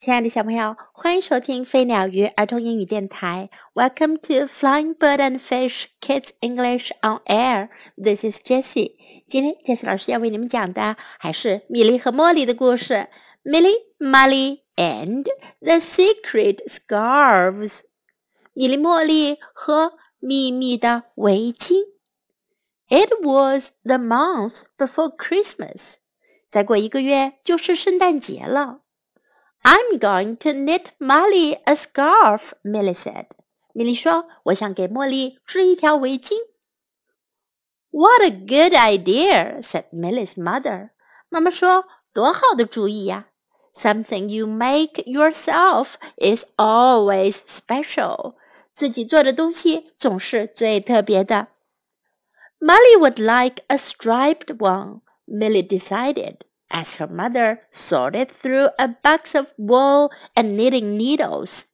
亲爱的小朋友，欢迎收听飞鸟鱼儿童英语电台。Welcome to Flying Bird and Fish Kids English on Air. This is Jessie. 今天 Jessie 老师要为你们讲的还是米莉和茉莉的故事。Millie, Molly, and the Secret Scarves. 米莉、茉莉和秘密的围巾。It was the month before Christmas. 再过一个月就是圣诞节了。I'm going to knit Molly a scarf," Milly said. 米莉说：“我想给茉莉织一条围巾。” What a good idea," said Milly's mother. 妈妈说：“多好的主意呀！Something you make yourself is always special. 自己做的东西总是最特别的。” Molly would like a striped one, Milly decided as her mother sorted through a box of wool and knitting needles.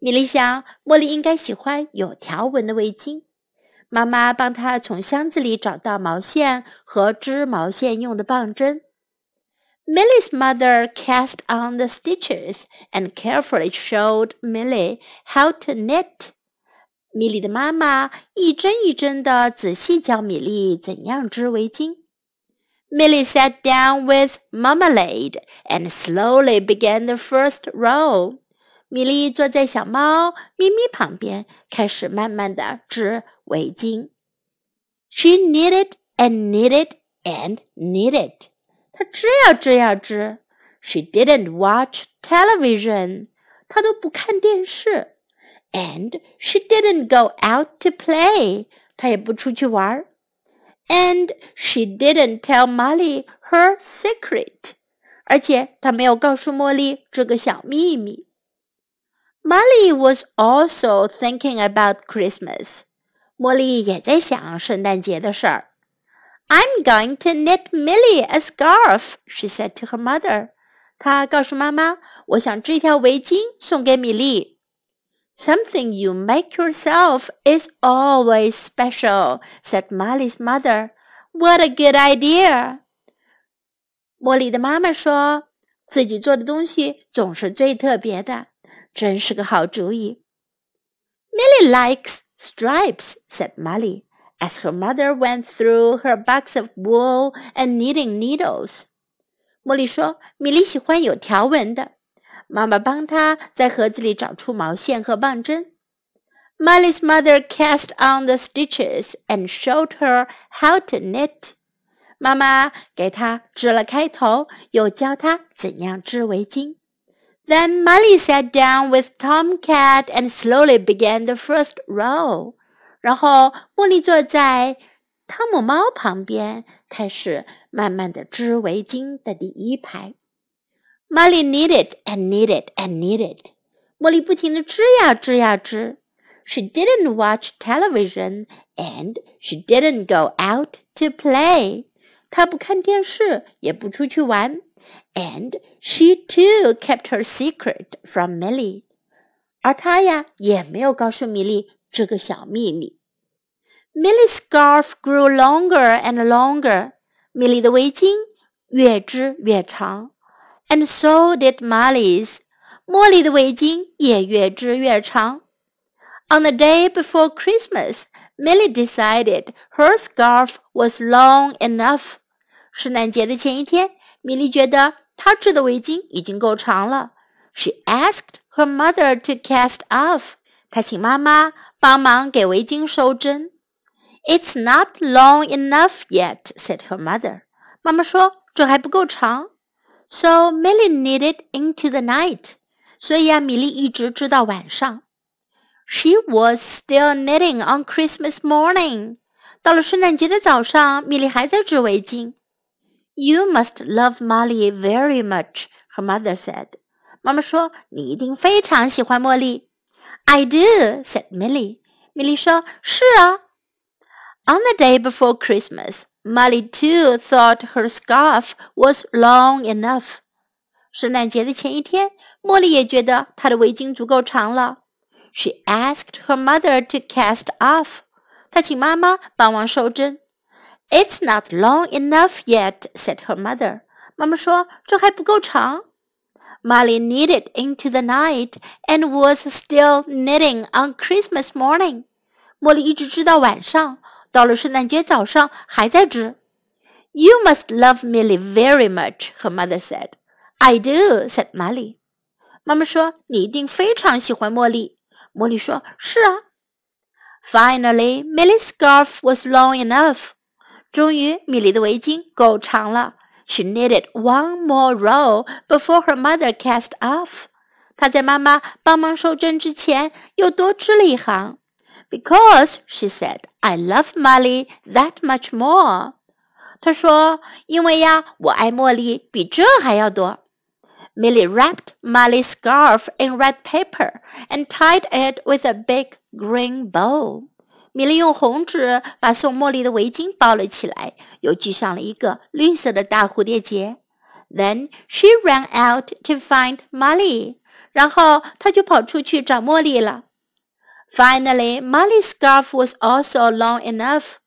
米莉想，茉莉应该喜欢有条纹的围巾。妈妈帮她从箱子里找到毛线和织毛线用的棒针。Milly's mother cast on the stitches and carefully showed Milly how to knit. 米莉的妈妈一针一针地仔细教米莉怎样织围巾。Millie sat down with marmalade and slowly began the first row. 米莉坐在小猫咪咪旁边，开始慢慢的织围巾。She knitted and knitted and knitted. 她织呀织呀织。She didn't watch television. 她都不看电视。And she didn't go out to play. 她也不出去玩儿。 and she didn't tell Molly her secret. 而且她没有告诉茉莉这个小秘密。Molly was also thinking about Christmas. 茉莉也在想圣诞节的事儿。I'm going to knit Milly a scarf, she said to her mother. 她告诉妈妈，我想织一条围巾送给米莉。Something you make yourself is always special, said Molly's mother. What a good idea! 茉莉的妈妈说，自己做的东西总是最特别的，真是个好主意。Milly likes stripes, said Molly, as her mother went through her box of wool and knitting needles. 茉莉说，米莉喜欢有条纹的。妈妈帮她在盒子里找出毛线和棒针。Molly's mother cast on the stitches and showed her how to knit. 妈妈给她织了开头，又教她怎样织围巾。Then Molly sat down with Tom Cat and slowly began the first row. 然后茉莉坐在汤姆猫旁边，开始慢慢的织围巾的第一排。Molly knitted and knitted and knitted. 茉莉不停地织呀织呀织。She didn't watch television and she didn't go out to play. 她不看电视，也不出去玩。And she too kept her secret from Milly. 而她呀，也没有告诉米莉这个小秘密。Milly's scarf grew longer and longer. 米莉的围巾越织越长。and so did Molly's. 茉莉的围巾也越织越长。On the day before Christmas, Millie decided her scarf was long enough. 圣诞节的前一天，米莉觉得她织的围巾已经够长了。She asked her mother to cast off. 她请妈妈帮忙给围巾收针。It's not long enough yet, said her mother. 妈妈说这还不够长。 so Milly knitted into the night. 所以啊，米莉一直织到晚上。She was still knitting on Christmas morning. 到了圣诞节的早上，米莉还在织围巾。You must love Molly very much, her mother said. 妈妈说你一定非常喜欢茉莉。I do, said Milly. 米莉说是啊，On the day before Christmas, Molly too thought her scarf was long enough. 圣诞节的前一天，茉莉也觉得她的围巾足够长了。She asked her mother to cast off. 她请妈妈帮忙收针。It's not long enough yet, said her mother. 妈妈说这还不够长。 Molly knitted into the night and was still knitting on Christmas morning. 茉莉一直织到晚上， 到了圣诞节早上还在织。You must love Millie very much, her mother said. I do, said Molly. 妈妈说你一定非常喜欢茉莉。茉莉说：“是啊。” Finally, Millie's scarf was long enough. 终于，米莉的围巾够长了。She knitted one more row before her mother cast off. 她在妈妈帮忙收针之前又多织了一行。 Because she said, "I love Molly that much more." 她说：“因为呀，我爱茉莉比这还要多。” Millie wrapped Molly's scarf in red paper and tied it with a big green bow. 米莉用红纸把送茉莉的围巾包了起来，又系上了一个绿色的大蝴蝶结。Then she ran out to find Molly. 然后她就跑出去找茉莉了。 Finally, Molly's scarf was also long enough.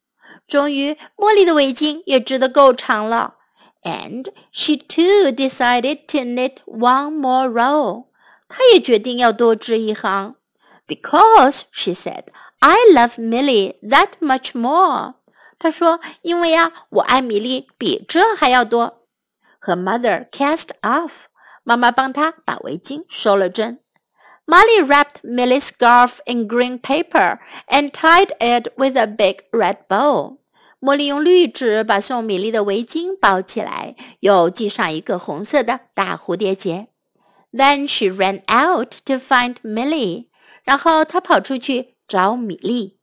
终于，茉莉的围巾也织得够长了。And she too decided to knit one more row. 她也决定要多织一行。Because she said, "I love Milly that much more." 她说，因为呀，我爱米莉比这还要多。Her mother cast off. 妈妈帮她把围巾收了针。Molly wrapped Millie's scarf in green paper and tied it with a big red bow. 茉莉用绿纸把送米莉的围巾包起来，又系上一个红色的大蝴蝶结。Then she ran out to find Millie. 然后她跑出去找米莉。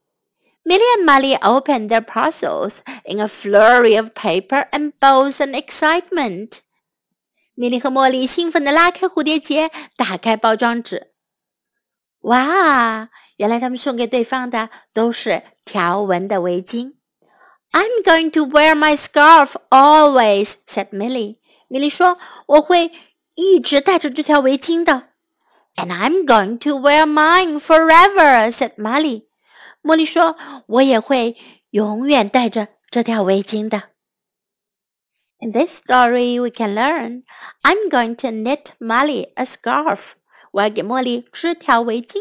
Millie and Molly opened their parcels in a flurry of paper and bows and excitement. 米莉和茉莉兴奋地拉开蝴蝶结，打开包装纸。 哇，原来他们送给对方的都是条纹的围巾。I'm going to wear my scarf always," said Milly. 米莉说：“我会一直带着这条围巾的。” And I'm going to wear mine forever," said Molly. 茉莉说：“我也会永远带着这条围巾的。” In this story, we can learn I'm going to knit Molly a scarf. 我要给茉莉织条围巾。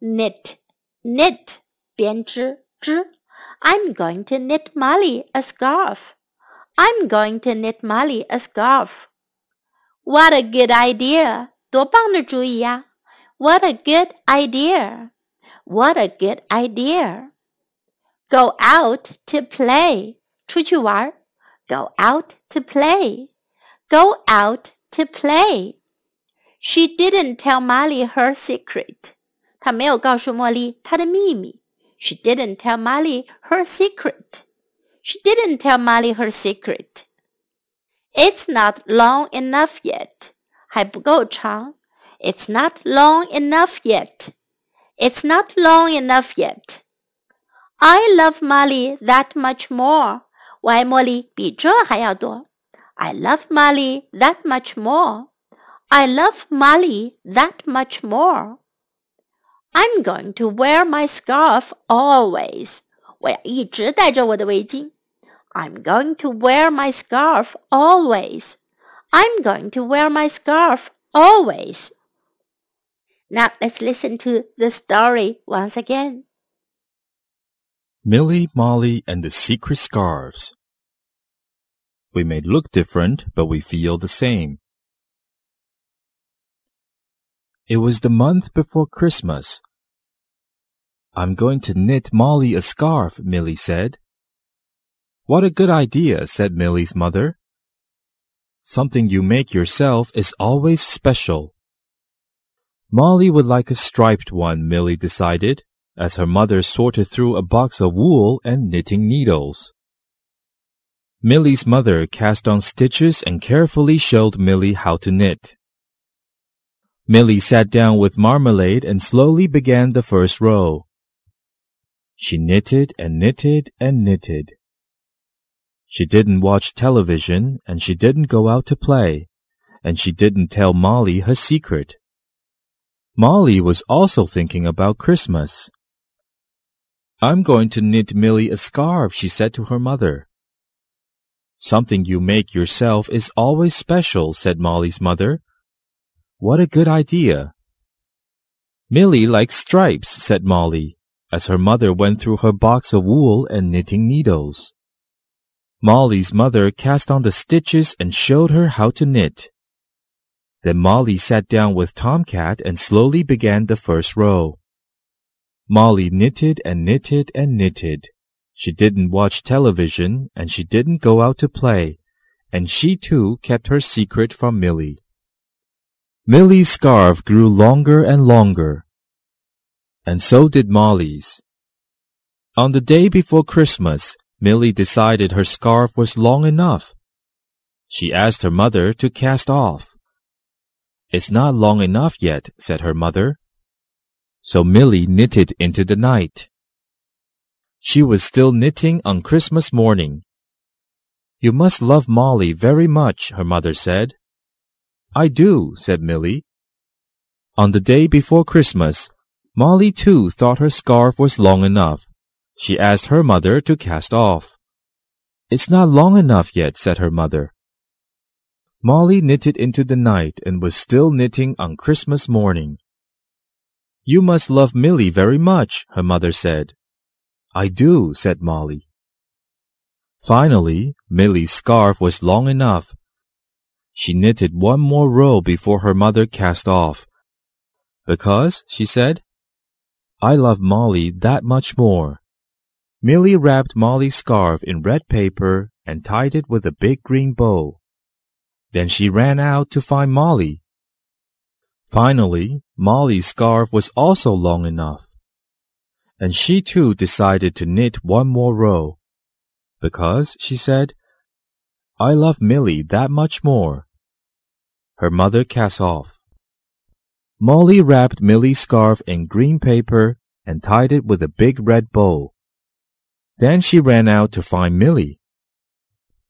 Knit, knit，编织织。I'm going to knit Molly a scarf. I'm going to knit Molly a scarf. What a good idea! 多棒的主意呀！What a good idea! What a good idea! Go out to play. 出去玩。Go out to play. Go out to play. She didn't tell Molly her secret. 她没有告诉茉莉她的秘密。She didn't tell Molly her secret. She didn't tell Molly her secret. It's not long enough yet. 还不够长。It's not long enough yet. It's not long enough yet. I love Molly that much more. 我爱茉莉比这还要多。I love Molly that much more. I love Molly that much more. I'm going to wear my scarf always. 我要一直戴着我的围巾。I'm going to wear my scarf always. I'm going to wear my scarf always. Now let's listen to the story once again. Milly, Molly, and the Secret Scarves. We may look different, but we feel the same. It was the month before Christmas. I'm going to knit Molly a scarf, Milly said. What a good idea, said Milly's mother. Something you make yourself is always special. Molly would like a striped one, Milly decided, as her mother sorted through a box of wool and knitting needles. Milly's mother cast on stitches and carefully showed Milly how to knit. Milly sat down with marmalade and slowly began the first row. She knitted and knitted and knitted. She didn't watch television and she didn't go out to play, and she didn't tell Molly her secret. Molly was also thinking about Christmas. I'm going to knit Milly a scarf, she said to her mother. Something you make yourself is always special, said Molly's mother. What a good idea. Milly likes stripes, said Molly, as her mother went through her box of wool and knitting needles. Molly's mother cast on the stitches and showed her how to knit. Then Molly sat down with Tomcat and slowly began the first row. Molly knitted and knitted and knitted. She didn't watch television and she didn't go out to play, and she too kept her secret from Milly. Milly's scarf grew longer and longer, and so did Molly's. On the day before Christmas, Milly decided her scarf was long enough. She asked her mother to cast off. It's not long enough yet, said her mother. So Milly knitted into the night. She was still knitting on Christmas morning. You must love Molly very much, her mother said. I do, said Milly. On the day before Christmas, Molly too thought her scarf was long enough. She asked her mother to cast off. It's not long enough yet, said her mother. Molly knitted into the night and was still knitting on Christmas morning. You must love Milly very much, her mother said. I do, said Molly. Finally, Milly's scarf was long enough. She knitted one more row before her mother cast off. Because, she said, I love Molly that much more. Milly wrapped Molly's scarf in red paper and tied it with a big green bow. Then she ran out to find Molly. Finally, Molly's scarf was also long enough and she too decided to knit one more row. Because, she said, I love Milly that much more. Her mother cast off. Molly wrapped Milly's scarf in green paper and tied it with a big red bow. Then she ran out to find Milly.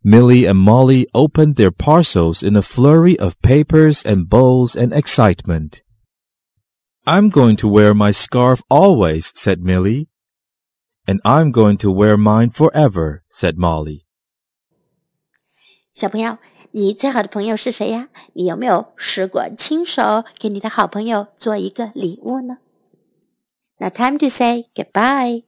Milly and Molly opened their parcels in a flurry of papers and bows and excitement. I'm going to wear my scarf always, said Millie. And I'm going to wear mine forever, said Molly. 小朋友，你最好的朋友是谁呀？你有没有试过亲手给你的好朋友做一个礼物呢？Now time to say goodbye.